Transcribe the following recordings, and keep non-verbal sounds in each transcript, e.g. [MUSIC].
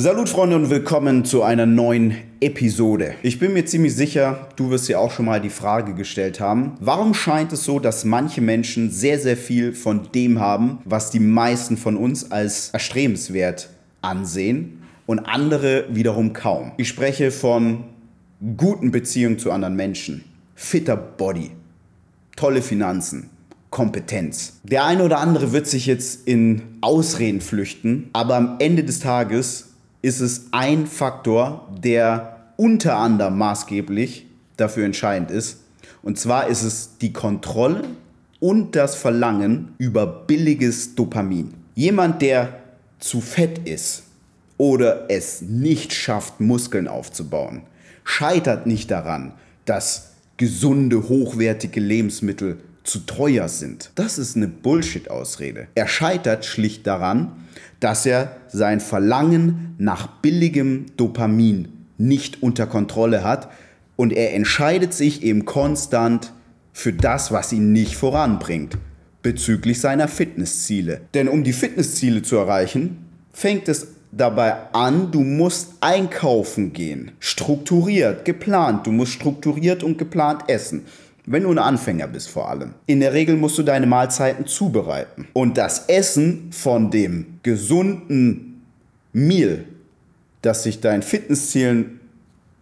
Salut Freunde und willkommen zu einer neuen Episode. Ich bin mir ziemlich sicher, du wirst dir auch schon mal die Frage gestellt haben, warum scheint es so, dass manche Menschen sehr, sehr viel von dem haben, was die meisten von uns als erstrebenswert ansehen und andere wiederum kaum. Ich spreche von guten Beziehungen zu anderen Menschen, fitter Body, tolle Finanzen, Kompetenz. Der eine oder andere wird sich jetzt in Ausreden flüchten, aber am Ende des Tages ist es ein Faktor, der unter anderem maßgeblich dafür entscheidend ist. Und zwar ist es die Kontrolle und das Verlangen über billiges Dopamin. Jemand, der zu fett ist oder es nicht schafft, Muskeln aufzubauen, scheitert nicht daran, dass gesunde, hochwertige Lebensmittel zu teuer sind. Das ist eine Bullshit-Ausrede. Er scheitert schlicht daran, dass er sein Verlangen nach billigem Dopamin nicht unter Kontrolle hat und er entscheidet sich eben konstant für das, was ihn nicht voranbringt bezüglich seiner Fitnessziele. Denn um die Fitnessziele zu erreichen, fängt es dabei an, du musst einkaufen gehen. Strukturiert, geplant. Du musst strukturiert und geplant essen. Wenn du ein Anfänger bist vor allem. In der Regel musst du deine Mahlzeiten zubereiten. Und das Essen von dem gesunden Meal, das sich deinen Fitnesszielen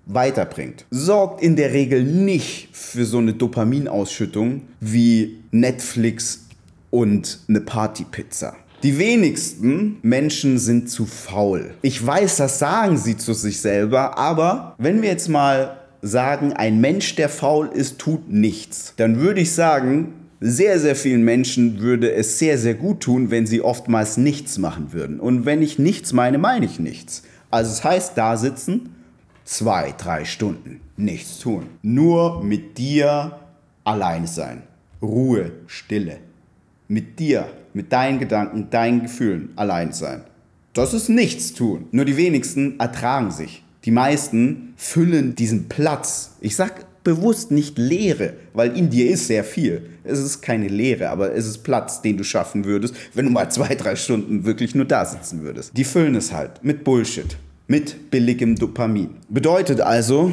weiterbringt, sorgt in der Regel nicht für so eine Dopaminausschüttung wie Netflix und eine Partypizza. Die wenigsten Menschen sind zu faul. Ich weiß, das sagen sie zu sich selber, aber wenn wir jetzt mal sagen, ein Mensch, der faul ist, tut nichts, dann würde ich sagen, sehr, sehr vielen Menschen würde es sehr, sehr gut tun, wenn sie oftmals nichts machen würden. Und wenn ich nichts meine, meine ich nichts. Also es heißt, da sitzen, zwei, drei Stunden, nichts tun. Nur mit dir alleine sein. Ruhe, Stille. Mit dir, mit deinen Gedanken, deinen Gefühlen allein sein. Das ist nichts tun. Nur die wenigsten ertragen sich. Die meisten füllen diesen Platz. Ich sag bewusst nicht Leere, weil in dir ist sehr viel. Es ist keine Leere, aber es ist Platz, den du schaffen würdest, wenn du mal zwei, drei Stunden wirklich nur da sitzen würdest. Die füllen es halt mit Bullshit, mit billigem Dopamin. Bedeutet also,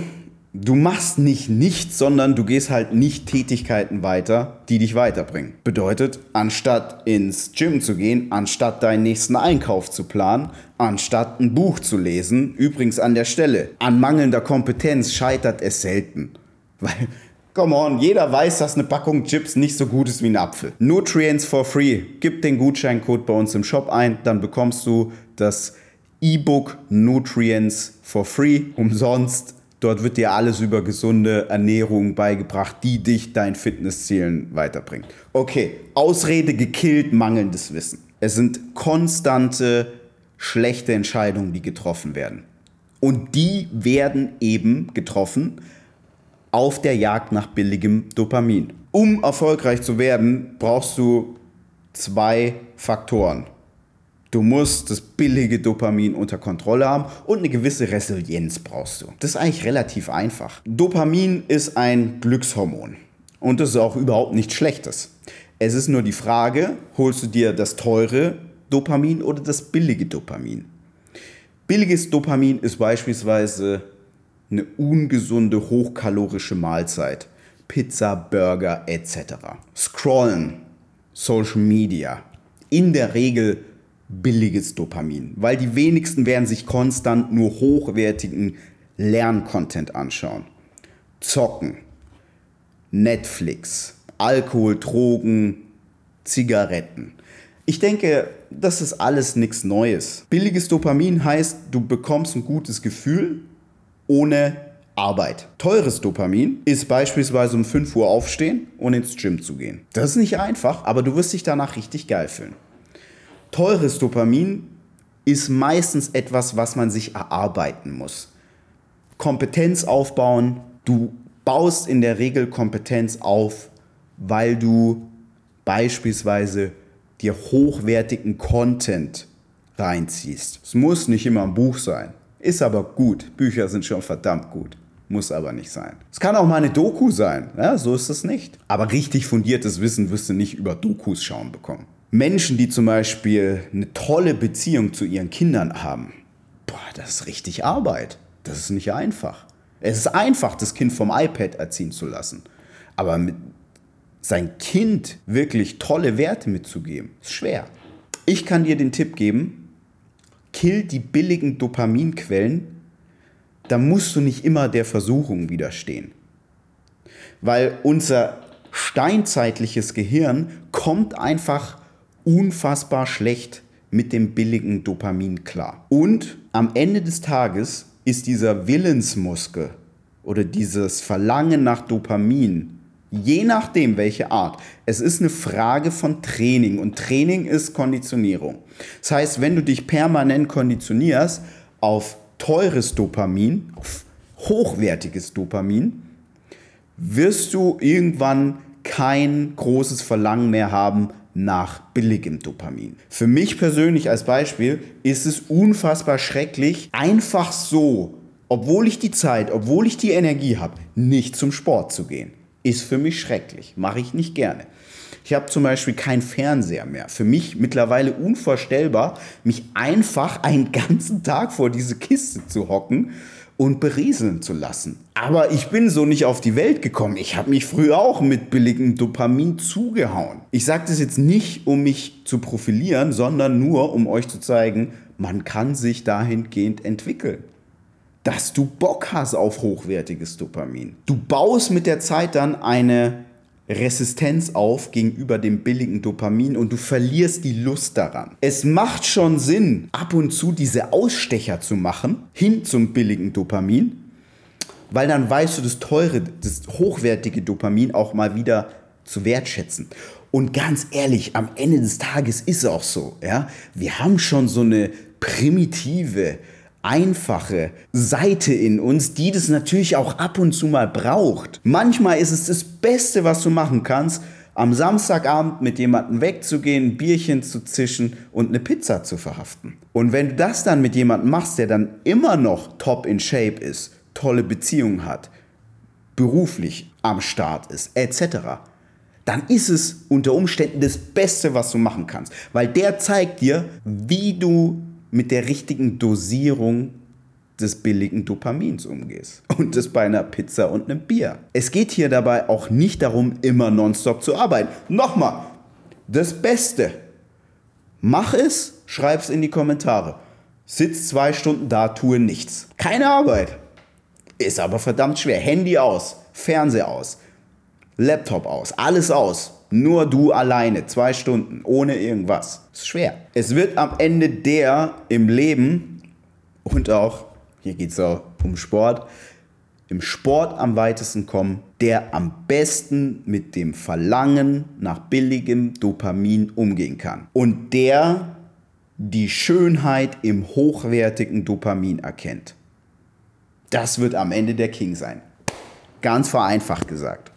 Du machst nicht nichts, sondern du gehst halt nicht Tätigkeiten weiter, die dich weiterbringen. Bedeutet, anstatt ins Gym zu gehen, anstatt deinen nächsten Einkauf zu planen, anstatt ein Buch zu lesen, übrigens an der Stelle, an mangelnder Kompetenz scheitert es selten. [LAUGHS] Weil, come on, jeder weiß, dass eine Packung Chips nicht so gut ist wie ein Apfel. Nutrients for free. Gib den Gutscheincode bei uns im Shop ein, dann bekommst du das E-Book Nutrients for free umsonst Dort wird dir alles über gesunde Ernährung beigebracht, die dich deinen Fitnesszielen weiterbringt. Okay, Ausrede gekillt, mangelndes Wissen. Es sind konstante, schlechte Entscheidungen, die getroffen werden. Und die werden eben getroffen auf der Jagd nach billigem Dopamin. Um erfolgreich zu werden, brauchst du zwei Faktoren. Du musst das billige Dopamin unter Kontrolle haben und eine gewisse Resilienz brauchst du. Das ist eigentlich relativ einfach. Dopamin ist ein Glückshormon und das ist auch überhaupt nichts Schlechtes. Es ist nur die Frage, holst du dir das teure Dopamin oder das billige Dopamin? Billiges Dopamin ist beispielsweise eine ungesunde, hochkalorische Mahlzeit. Pizza, Burger etc. Scrollen, Social Media. In der Regel billiges Dopamin, weil die wenigsten werden sich konstant nur hochwertigen Lerncontent anschauen. Zocken, Netflix, Alkohol, Drogen, Zigaretten. Ich denke, das ist alles nichts Neues. Billiges Dopamin heißt, du bekommst ein gutes Gefühl ohne Arbeit. Teures Dopamin ist beispielsweise um 5 Uhr aufstehen und ins Gym zu gehen. Das ist nicht einfach, aber du wirst dich danach richtig geil fühlen. Teures Dopamin ist meistens etwas, was man sich erarbeiten muss. Kompetenz aufbauen. Du baust in der Regel Kompetenz auf, weil du beispielsweise dir hochwertigen Content reinziehst. Es muss nicht immer ein Buch sein, ist aber gut. Bücher sind schon verdammt gut. Muss aber nicht sein. Es kann auch mal eine Doku sein, ja, so ist es nicht. Aber richtig fundiertes Wissen wirst du nicht über Dokus schauen bekommen. Menschen, die zum Beispiel eine tolle Beziehung zu ihren Kindern haben, boah, das ist richtig Arbeit. Das ist nicht einfach. Es ist einfach, das Kind vom iPad erziehen zu lassen. Aber sein Kind wirklich tolle Werte mitzugeben, ist schwer. Ich kann dir den Tipp geben, kill die billigen Dopaminquellen, da musst du nicht immer der Versuchung widerstehen. Weil unser steinzeitliches Gehirn kommt einfach unfassbar schlecht mit dem billigen Dopamin klar. Und am Ende des Tages ist dieser Willensmuskel oder dieses Verlangen nach Dopamin, je nachdem welche Art, es ist eine Frage von Training und Training ist Konditionierung. Das heißt, wenn du dich permanent konditionierst auf teures Dopamin, auf hochwertiges Dopamin, wirst du irgendwann kein großes Verlangen mehr haben nach billigem Dopamin. Für mich persönlich als Beispiel ist es unfassbar schrecklich, einfach so, obwohl ich die Zeit, obwohl ich die Energie habe, nicht zum Sport zu gehen. Ist für mich schrecklich, mache ich nicht gerne. Ich habe zum Beispiel keinen Fernseher mehr. Für mich mittlerweile unvorstellbar, mich einfach einen ganzen Tag vor diese Kiste zu hocken und berieseln zu lassen. Aber ich bin so nicht auf die Welt gekommen. Ich habe mich früher auch mit billigem Dopamin zugehauen. Ich sage das jetzt nicht, um mich zu profilieren, sondern nur, um euch zu zeigen, man kann sich dahingehend entwickeln. Dass du Bock hast auf hochwertiges Dopamin. Du baust mit der Zeit dann eine Resistenz auf gegenüber dem billigen Dopamin und du verlierst die Lust daran. Es macht schon Sinn, ab und zu diese Ausstecher zu machen, hin zum billigen Dopamin, weil dann weißt du das teure, das hochwertige Dopamin auch mal wieder zu wertschätzen. Und ganz ehrlich, am Ende des Tages ist es auch so, ja, wir haben schon so eine primitive, einfache Seite in uns, die das natürlich auch ab und zu mal braucht. Manchmal ist es das Beste, was du machen kannst, am Samstagabend mit jemandem wegzugehen, ein Bierchen zu zischen und eine Pizza zu verhaften. Und wenn du das dann mit jemandem machst, der dann immer noch top in Shape ist, tolle Beziehungen hat, beruflich am Start ist, etc., dann ist es unter Umständen das Beste, was du machen kannst. Weil der zeigt dir, wie du mit der richtigen Dosierung des billigen Dopamins umgehst. Und das bei einer Pizza und einem Bier. Es geht hier dabei auch nicht darum, immer nonstop zu arbeiten. Nochmal, das Beste. Mach es, schreib es in die Kommentare. Sitz zwei Stunden da, tue nichts. Keine Arbeit. Ist aber verdammt schwer. Handy aus, Fernseher aus, Laptop aus, alles aus. Nur du alleine, zwei Stunden, ohne irgendwas. Ist schwer. Es wird am Ende der im Leben und auch, hier geht es auch um Sport, im Sport am weitesten kommen, der am besten mit dem Verlangen nach billigem Dopamin umgehen kann. Und der die Schönheit im hochwertigen Dopamin erkennt. Das wird am Ende der King sein. Ganz vereinfacht gesagt.